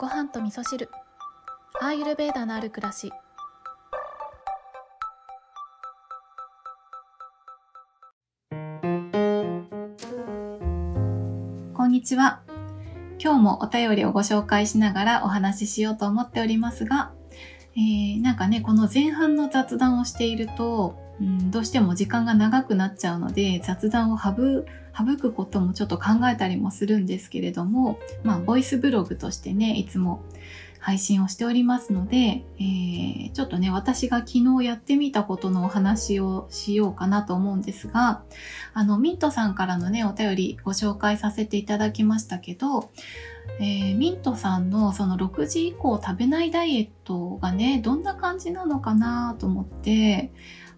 ご飯と味噌汁アーユルベーダのある暮らしこんにちは。今日もお便りをご紹介しながらお話ししようと思っておりますが、えー、なんかね、この前半の雑談をしていると、うん、どうしても時間が長くなっちゃうので、雑談を省くこともちょっと考えたりもするんですけれども、まあ、ボイスブログとしてね、いつも配信をしておりますので、えー、ちょっとね、私が昨日やってみたことのお話をしようかなと思うんですが、あの、ミントさんからのね、お便りご紹介させていただきましたけど、えー、ミントさんのその6時以降食べないダイエットがね、どんな感じなのかなと思って、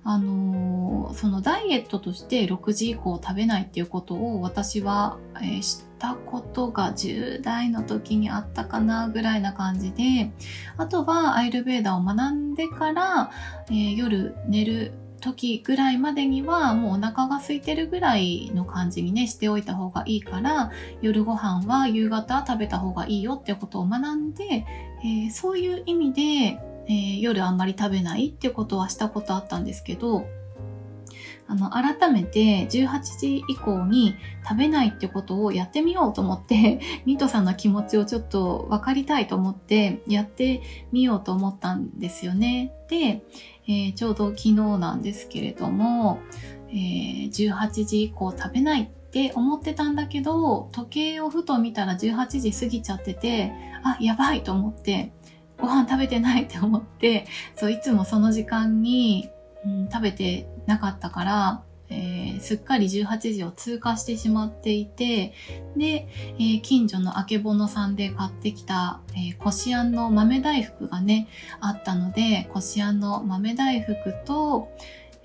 あのー、そのダイエットとして6時以降食べないっていうことを私は、えー、知ったことが10代の時にあったかなぐらいな感じで、あとはアイルベーダーを学んでから、えー、夜寝る時ぐらいまでにはもうお腹が空いてるぐらいの感じにねしておいた方がいいから夜ご飯は夕方食べた方がいいよってことを学んで、え、そういう意味でえー、夜あんまり食べないっていうことはしたことあったんですけど、あの、改めて18時以降に食べないってことをやってみようと思って、ミントさんの気持ちをちょっと分かりたいと思ってやってみようと思ったんですよね。で、えー、ちょうど昨日なんですけれども、えー、18時以降食べないって思ってたんだけど、時計をふと見たら18時過ぎちゃってて、あ、やばいと思って、ご飯食べてないって思って、そう、いつもその時間に、うん、食べてなかったから、えー、すっかり18時を通過してしまっていて、で、えー、近所のあけぼのさんで買ってきた、えー、こしあんの豆大福がね、あったので、こしあんの豆大福と、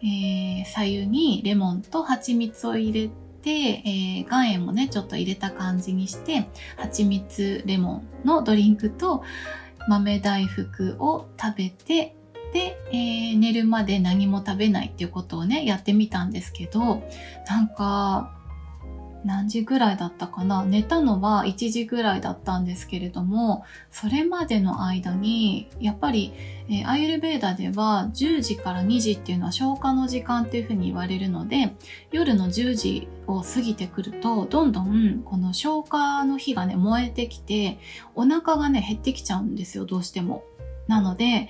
えー、左右にレモンと蜂蜜を入れて、えー、岩塩もね、ちょっと入れた感じにして、蜂蜜レモンのドリンクと、豆大福を食べて、で、えー、寝るまで何も食べないっていうことをね、やってみたんですけど、なんか、何時ぐらいだったかな？寝たのは1時ぐらいだったんですけれども、それまでの間に、やっぱり、えー、アイルベーダでは10時から2時っていうのは消化の時間っていうふうに言われるので、夜の10時を過ぎてくると、どんどんこの消化の火がね、燃えてきて、お腹がね、減ってきちゃうんですよ、どうしても。なので、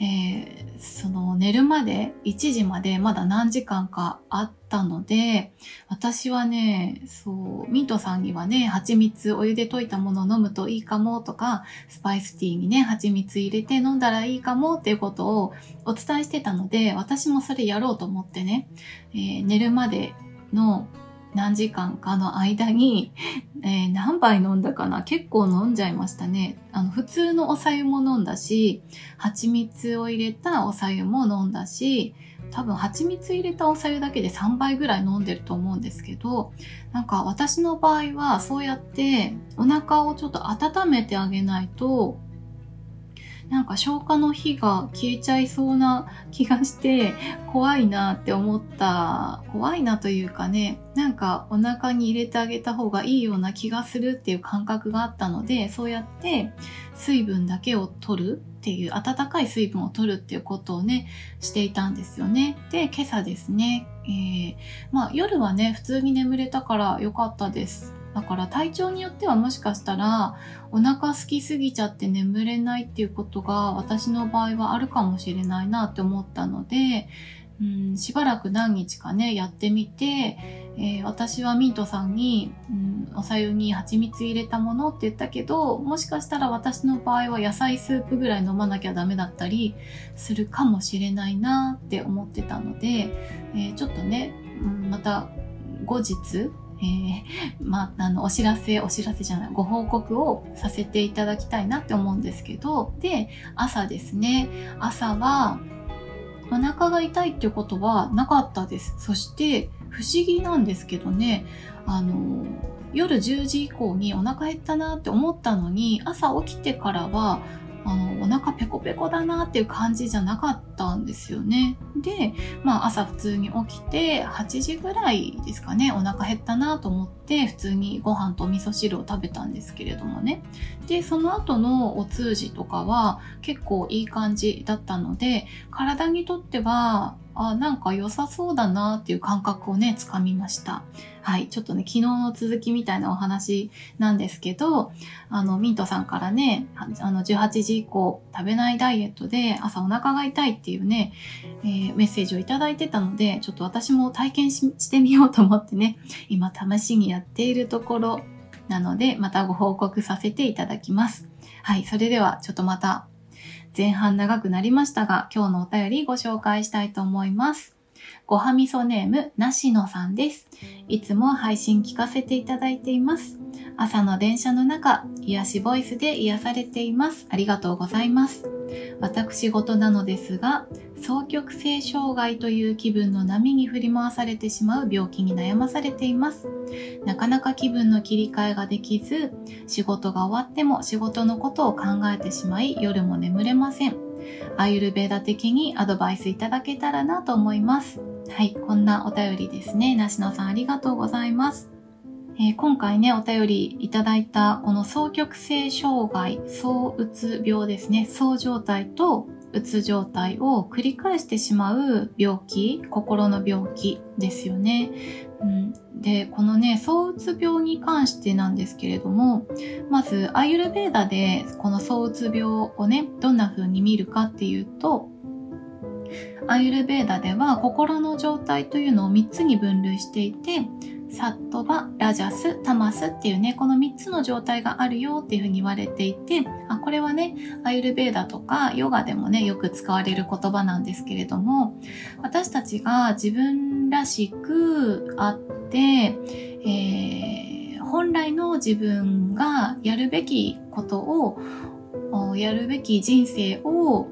えー、その寝るまで1時までまだ何時間かあってたので、私はね、そう、ミントさんにはね、蜂蜜お湯で溶いたものを飲むといいかもとか、スパイスティーにね、蜂蜜入れて飲んだらいいかもっていうことをお伝えしてたので、私もそれやろうと思ってね、えー、寝るまでの何時間かの間に、えー、何杯飲んだかな結構飲んじゃいましたね。あの、普通のお茶湯も飲んだし、蜂蜜を入れたお茶湯も飲んだし、多分蜂蜜入れたお茶湯だけで3倍ぐらい飲んでると思うんですけど、なんか私の場合はそうやってお腹をちょっと温めてあげないとなんか消化の火が消えちゃいそうな気がして怖いなって思った。怖いなというかねなんかお腹に入れてあげた方がいいような気がするっていう感覚があったのでそうやって水分だけを取るっていう温かい水分を取るっていうことをねしていたんですよね。で今朝ですね、えー、まあ夜はね普通に眠れたから良かったです。だから体調によってはもしかしたらお腹空きすぎちゃって眠れないっていうことが私の場合はあるかもしれないなって思ったので、うん、しばらく何日かね、やってみて、えー、私はミントさんに、うん、おさゆに蜂蜜入れたものって言ったけど、もしかしたら私の場合は野菜スープぐらい飲まなきゃダメだったりするかもしれないなって思ってたので、えー、ちょっとね、うん、また後日、えー、まあ、あの、お知らせ、お知らせじゃない、ご報告をさせていただきたいなって思うんですけど、で、朝ですね。朝は、お腹が痛いっていうことはなかったです。そして、不思議なんですけどね、あの、夜10時以降にお腹減ったなって思ったのに、朝起きてからは、あの、お腹ペコペコだなっていう感じじゃなかったんですよね。で、まあ朝普通に起きて、8時ぐらいですかね、お腹減ったなと思って、普通にご飯と味噌汁を食べたんですけれどもね。で、その後のお通じとかは結構いい感じだったので、体にとっては、あ、なんか良さそうだなっていう感覚をね、つかみました。はい。ちょっとね、昨日の続きみたいなお話なんですけど、あの、ミントさんからね、あの、18時以降食べないダイエットで朝お腹が痛いっていうね、えー、メッセージをいただいてたので、ちょっと私も体験してみようと思ってね、今試しにやっているところなので、またご報告させていただきます。はい。それでは、ちょっとまた前半長くなりましたが、今日のお便りご紹介したいと思います。ごはみそネーム、なしのさんです。いつも配信聞かせていただいています。朝の電車の中、癒しボイスで癒されています。ありがとうございます。私事なのですが、双極性障害という気分の波に振り回されてしまう病気に悩まされています。なかなか気分の切り替えができず、仕事が終わっても仕事のことを考えてしまい、夜も眠れません。アユルベーダ的にアドバイスいただけたらなと思います。はい、こんなお便りですね。梨野さんありがとうございます。えー、今回ね、お便りいただいたこの双極性障害、躁うつ病ですね。躁状態とうつ状態を繰り返してしまう病気、心の病気ですよね。うん、で、このね、躁うつ病に関してなんですけれども、まず、アユルベーダでこの躁うつ病をね、どんな風に見るかっていうと、アユルベーダでは心の状態というのを3つに分類していて、サットバ、ラジャス、タマスっていうね、この3つの状態があるよっていうふうに言われていて、あ、これはね、アイルベーダとかヨガでもね、よく使われる言葉なんですけれども、私たちが自分らしくあって、えー、本来の自分がやるべきことを、やるべき人生を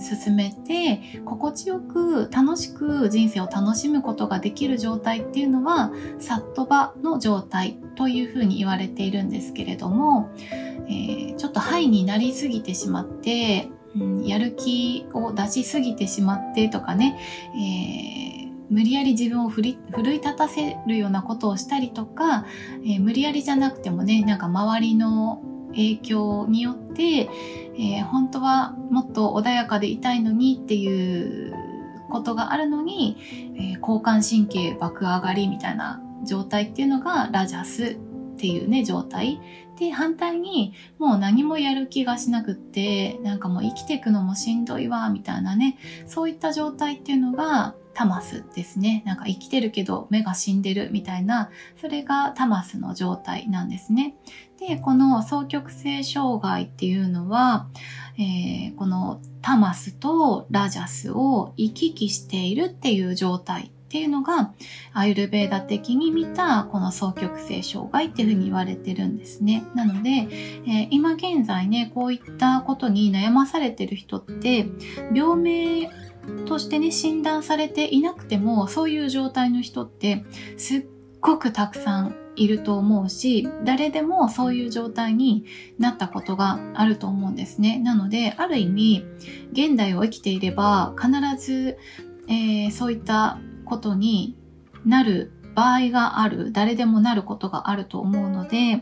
進めて心地よく楽しく人生を楽しむことができる状態っていうのはサットバの状態というふうに言われているんですけれども、えー、ちょっとハイになりすぎてしまって、うん、やる気を出しすぎてしまってとかね、えー無理やり自分を奮い立たせるようなことをしたりとか、えー、無理やりじゃなくてもね、なんか周りの影響によって、えー、本当はもっと穏やかでいたいのにっていうことがあるのに、えー、交感神経爆上がりみたいな状態っていうのがラジャスっていうね、状態。で、反対に、もう何もやる気がしなくって、なんかもう生きていくのもしんどいわ、みたいなね、そういった状態っていうのが、タマスですね。なんか生きてるけど目が死んでるみたいな、それがタマスの状態なんですね。で、この双極性障害っていうのは、えー、このタマスとラジャスを行き来しているっていう状態っていうのが、アイルベーダ的に見たこの双極性障害っていうふうに言われてるんですね。なので、えー、今現在ね、こういったことに悩まされてる人って、病名としてね、診断されていなくても、そういう状態の人ってすっごくたくさんいると思うし、誰でもそういう状態になったことがあると思うんですね。なので、ある意味、現代を生きていれば、必ず、えー、そういったことになる場合がある、誰でもなることがあると思うので、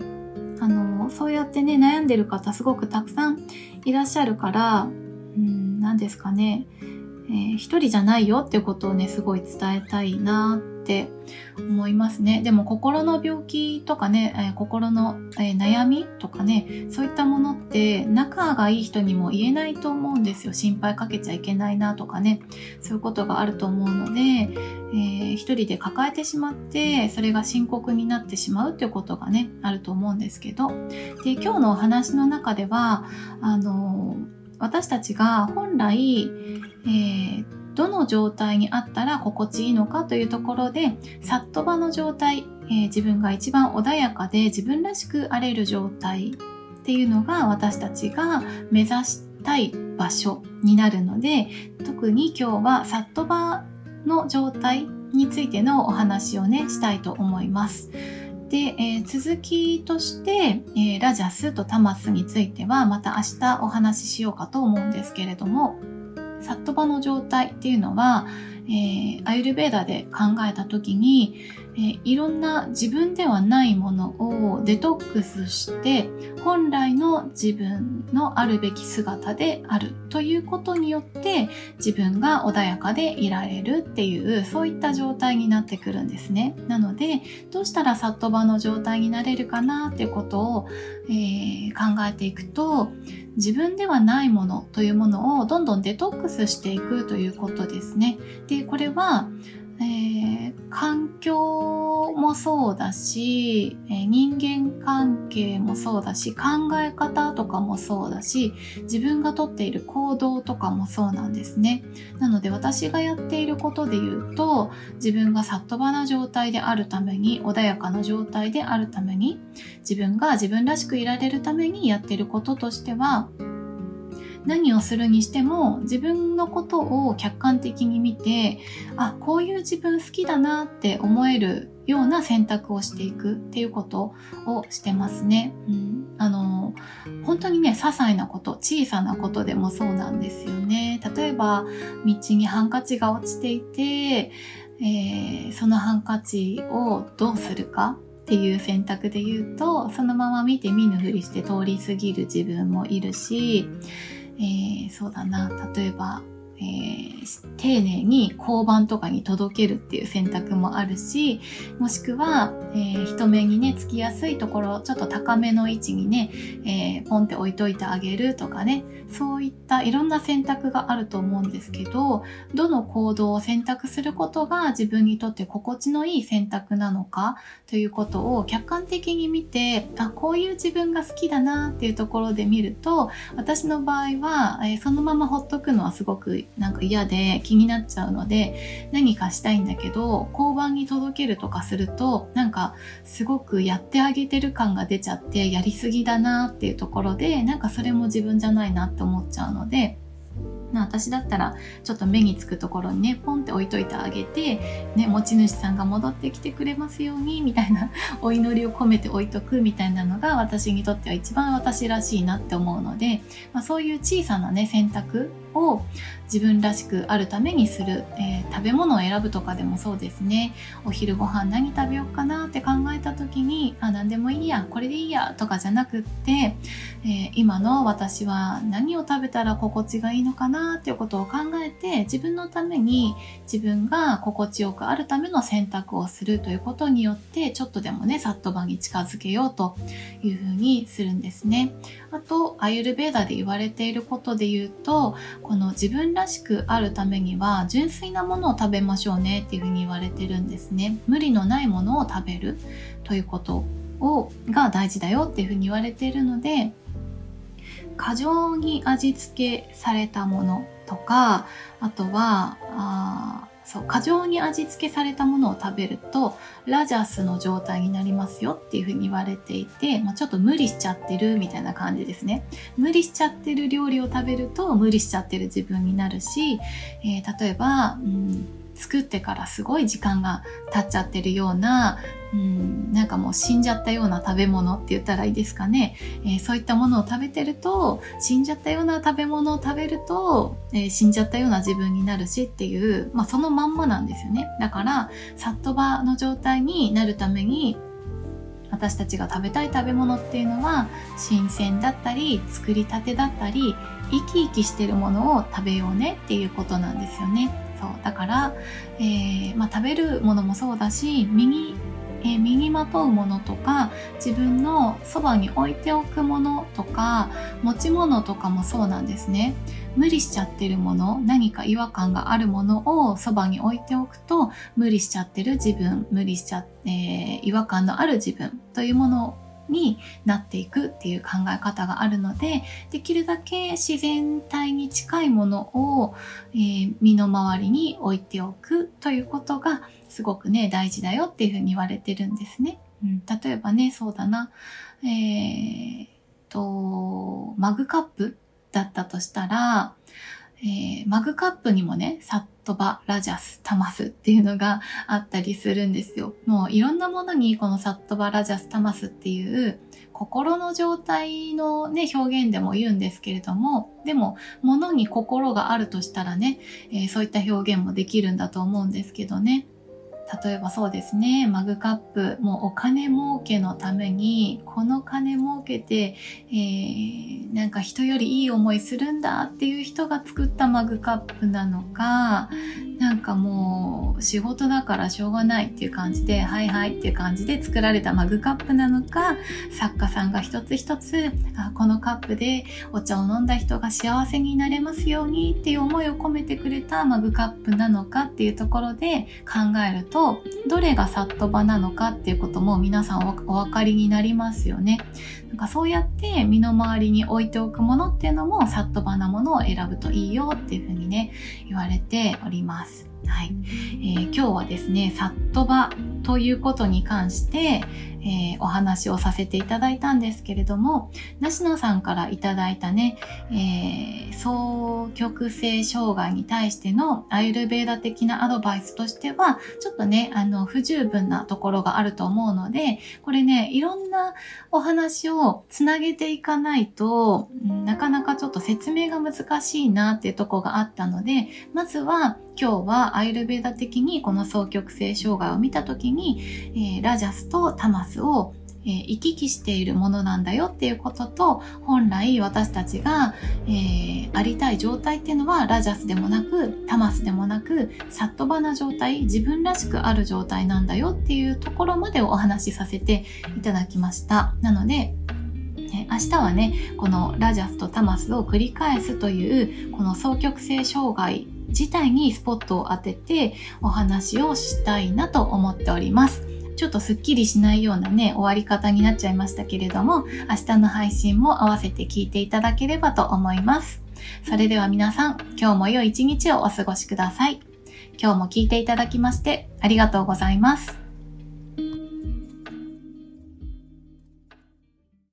あの、そうやってね、悩んでる方すごくたくさんいらっしゃるから、うん、何ですかね、えー、一人じゃないよってことをね、すごい伝えたいなって思いますね。でも心の病気とかね、えー、心の、えー、悩みとかね、そういったものって仲がいい人にも言えないと思うんですよ。心配かけちゃいけないなとかね、そういうことがあると思うので、えー、一人で抱えてしまって、それが深刻になってしまうっていうことがね、あると思うんですけど、で、今日のお話の中では、あの私たちが本来、えー、どの状態にあったら心地いいのかというところで、サット場の状態、えー、自分が一番穏やかで自分らしくあれる状態っていうのが私たちが目指したい場所になるので、特に今日はサット場の状態についてのお話をね、したいと思います。で、えー、続きとして、えー、ラジャスとタマスについてはまた明日お話ししようかと思うんですけれども、サットバの状態っていうのは、えー、アユルベーダで考えた時に、え、いろんな自分ではないものをデトックスして本来の自分のあるべき姿であるということによって自分が穏やかでいられるっていうそういった状態になってくるんですね。なのでどうしたらサットバの状態になれるかなってことを、えー、考えていくと自分ではないものというものをどんどんデトックスしていくということですね。で、これは、えー、環境もそうだし、えー、人間関係もそうだし、考え方とかもそうだし、自分がとっている行動とかもそうなんですね。なので私がやっていることで言うと、自分がサットバな状態であるために、穏やかな状態であるために、自分が自分らしくいられるためにやっていることとしては、何をするにしても自分のことを客観的に見てあこういう自分好きだなって思えるような選択をしていくっていうことをしてますね。うん、あの本当にね些細なこと小さなことでもそうなんですよね。例えば道にハンカチが落ちていて、えー、そのハンカチをどうするかっていう選択で言うとそのまま見て見ぬふりして通り過ぎる自分もいるしえー、そうだな、例えば、えー、丁寧に交番とかに届けるっていう選択もあるし、もしくは、えー、人目にね、つきやすいところ、ちょっと高めの位置にね、えー、ポンって置いといてあげるとかね、そういったいろんな選択があると思うんですけど、どの行動を選択することが自分にとって心地のいい選択なのかということを客観的に見て、あ、こういう自分が好きだなっていうところで見ると、私の場合は、え、そのままほっとくのはすごくなんか嫌で気になっちゃうので、何かしたいんだけど、交番に届けるとかすると、なんかすごくやってあげてる感が出ちゃって、やりすぎだなっていうところで、なんかそれも自分じゃないなって思っちゃうので、ま私だったらちょっと目につくところにねポンって置いといてあげて、ね、持ち主さんが戻ってきてくれますようにみたいなお祈りを込めて置いとくみたいなのが私にとっては一番私らしいなって思うので、まあ、そういう小さなね選択を自分らしくあるためにする、えー、食べ物を選ぶとかでもそうですねお昼ご飯何食べようかなって考えた時にあ何でもいいやこれでいいやとかじゃなくって、えー、今の私は何を食べたら心地がいいのかなっていうことを考えて自分のために自分が心地よくあるための選択をするということによってちょっとでもねサットバに近づけようというふうにするんですね。あとアユルベーダで言われていることで言うとこの自分らしくあるためには純粋なものを食べましょうねっていうふうに言われてるんですね。無理のないものを食べるということをが大事だよっていうふうに言われているので過剰に味付けされたものとかあとはあそう過剰に味付けされたものを食べるとラジャスの状態になりますよっていうふうに言われていて、まあ、ちょっと無理しちゃってるみたいな感じですね。無理しちゃってる料理を食べると無理しちゃってる自分になるし、えー、例えば、うん作ってからすごい時間が経っちゃってるような、うん、なんかもう死んじゃったような食べ物って言ったらいいですかね、えー、そういったものを食べてると死んじゃったような食べ物を食べると、えー、死んじゃったような自分になるしっていう、まあ、そのまんまなんですよねだからサットバの状態になるために私たちが食べたい食べ物っていうのは新鮮だったり作りたてだったり生き生きしてるものを食べようねっていうことなんですよね。そうだから、えー、まあ、食べるものもそうだし身に、えー、身にまとうものとか自分のそばに置いておくものとか持ち物とかもそうなんですね。無理しちゃってるもの何か違和感があるものをそばに置いておくと無理しちゃってる自分無理しちゃって、えー、違和感のある自分というものをになっていくっていう考え方があるのでできるだけ自然体に近いものを、えー、身の回りに置いておくということがすごくね大事だよっていうふうに言われてるんですね。うん、例えばねそうだなえー、とマグカップだったとしたらえー、マグカップにもね、サットバ、ラジャス、タマスっていうのがあったりするんですよ。もういろんなものにこのサットバ、ラジャス、タマスっていう心の状態のね、表現でも言うんですけれども、でも、物に心があるとしたらね、えー、そういった表現もできるんだと思うんですけどね。例えばそうですね、マグカップ、もうお金儲けのために、この金儲けて、えー、なんか人よりいい思いするんだっていう人が作ったマグカップなのか、なんかもう仕事だからしょうがないっていう感じで、はいはいっていう感じで作られたマグカップなのか、作家さんが一つ一つ、あこのカップでお茶を飲んだ人が幸せになれますようにっていう思いを込めてくれたマグカップなのかっていうところで考えると、とどれがサット場なのかっていうことも皆さんお分かりになりますよね。なんかそうやって身の回りに置いておくものっていうのもサット場なものを選ぶといいよっていうふうにね、言われております。はい、えー、今日はですね、サットバということに関して、えー、お話をさせていただいたんですけれども、梨野さんからいただいたね、えー、双極性障害に対してのアイルベーダ的なアドバイスとしては、ちょっとね、あの、不十分なところがあると思うので、これね、いろんなお話をつなげていかないと、なかなかちょっと説明が難しいなっていうとこがあったので、まずは今日はアイルベーダ的にこの双極性障害を見たときに、えー、ラジャスとタマスをえー、行き来しているものなんだよっていうことと、本来私たちが、えー、ありたい状態っていうのは、ラジャスでもなく、タマスでもなく、サットバな状態、自分らしくある状態なんだよっていうところまでお話しさせていただきました。なので、明日はね、このラジャスとタマスを繰り返すという、この双極性障害自体にスポットを当ててお話をしたいなと思っております。ちょっとスッキリしないようなね、終わり方になっちゃいましたけれども、明日の配信も合わせて聞いていただければと思います。それでは皆さん、今日も良い一日をお過ごしください。今日も聞いていただきましてありがとうございます。